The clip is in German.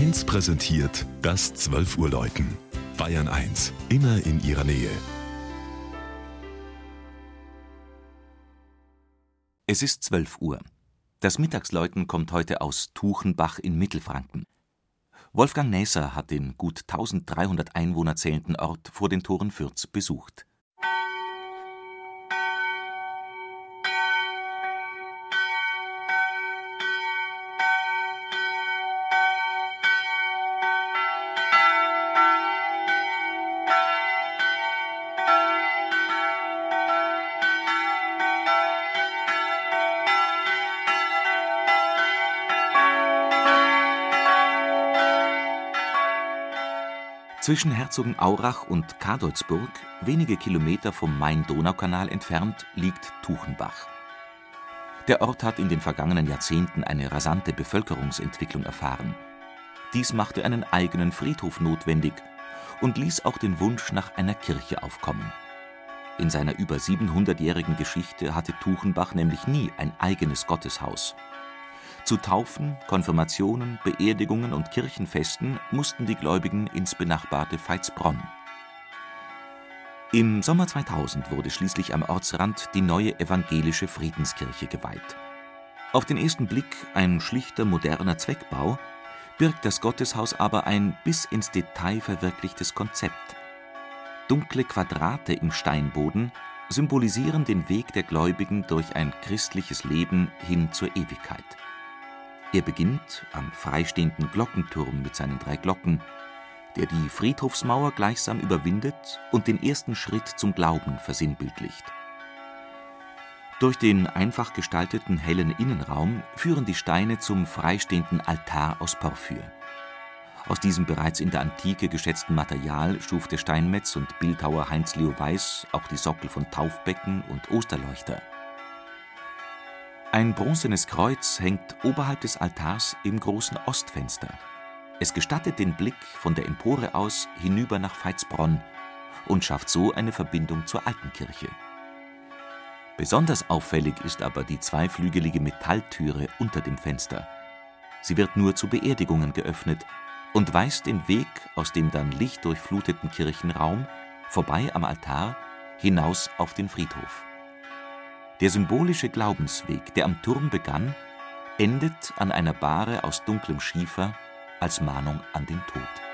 1 präsentiert das 12 Uhr Läuten. Bayern 1, immer in ihrer Nähe. Es ist 12 Uhr. Das Mittagsläuten kommt heute aus Tuchenbach in Mittelfranken. Wolfgang Näser hat den gut 1300 Einwohner zählenden Ort vor den Toren Fürths besucht. Zwischen Herzogenaurach und Kadolsburg, wenige Kilometer vom Main-Donau-Kanal entfernt, liegt Tuchenbach. Der Ort hat in den vergangenen Jahrzehnten eine rasante Bevölkerungsentwicklung erfahren. Dies machte einen eigenen Friedhof notwendig und ließ auch den Wunsch nach einer Kirche aufkommen. In seiner über 700-jährigen Geschichte hatte Tuchenbach nämlich nie ein eigenes Gotteshaus. Zu Taufen, Konfirmationen, Beerdigungen und Kirchenfesten mussten die Gläubigen ins benachbarte Veitsbronn. Im Sommer 2000 wurde schließlich am Ortsrand die neue evangelische Friedenskirche geweiht. Auf den ersten Blick ein schlichter moderner Zweckbau, birgt das Gotteshaus aber ein bis ins Detail verwirklichtes Konzept. Dunkle Quadrate im Steinboden symbolisieren den Weg der Gläubigen durch ein christliches Leben hin zur Ewigkeit. Er beginnt am freistehenden Glockenturm mit seinen drei Glocken, der die Friedhofsmauer gleichsam überwindet und den ersten Schritt zum Glauben versinnbildlicht. Durch den einfach gestalteten hellen Innenraum führen die Steine zum freistehenden Altar aus Porphyr. Aus diesem bereits in der Antike geschätzten Material schuf der Steinmetz und Bildhauer Heinz Leo Weiß auch die Sockel von Taufbecken und Osterleuchter. Ein bronzenes Kreuz hängt oberhalb des Altars im großen Ostfenster. Es gestattet den Blick von der Empore aus hinüber nach Veitsbronn und schafft so eine Verbindung zur alten Kirche. Besonders auffällig ist aber die zweiflügelige Metalltüre unter dem Fenster. Sie wird nur zu Beerdigungen geöffnet und weist den Weg aus dem dann lichtdurchfluteten Kirchenraum, vorbei am Altar, hinaus auf den Friedhof. Der symbolische Glaubensweg, der am Turm begann, endet an einer Bahre aus dunklem Schiefer als Mahnung an den Tod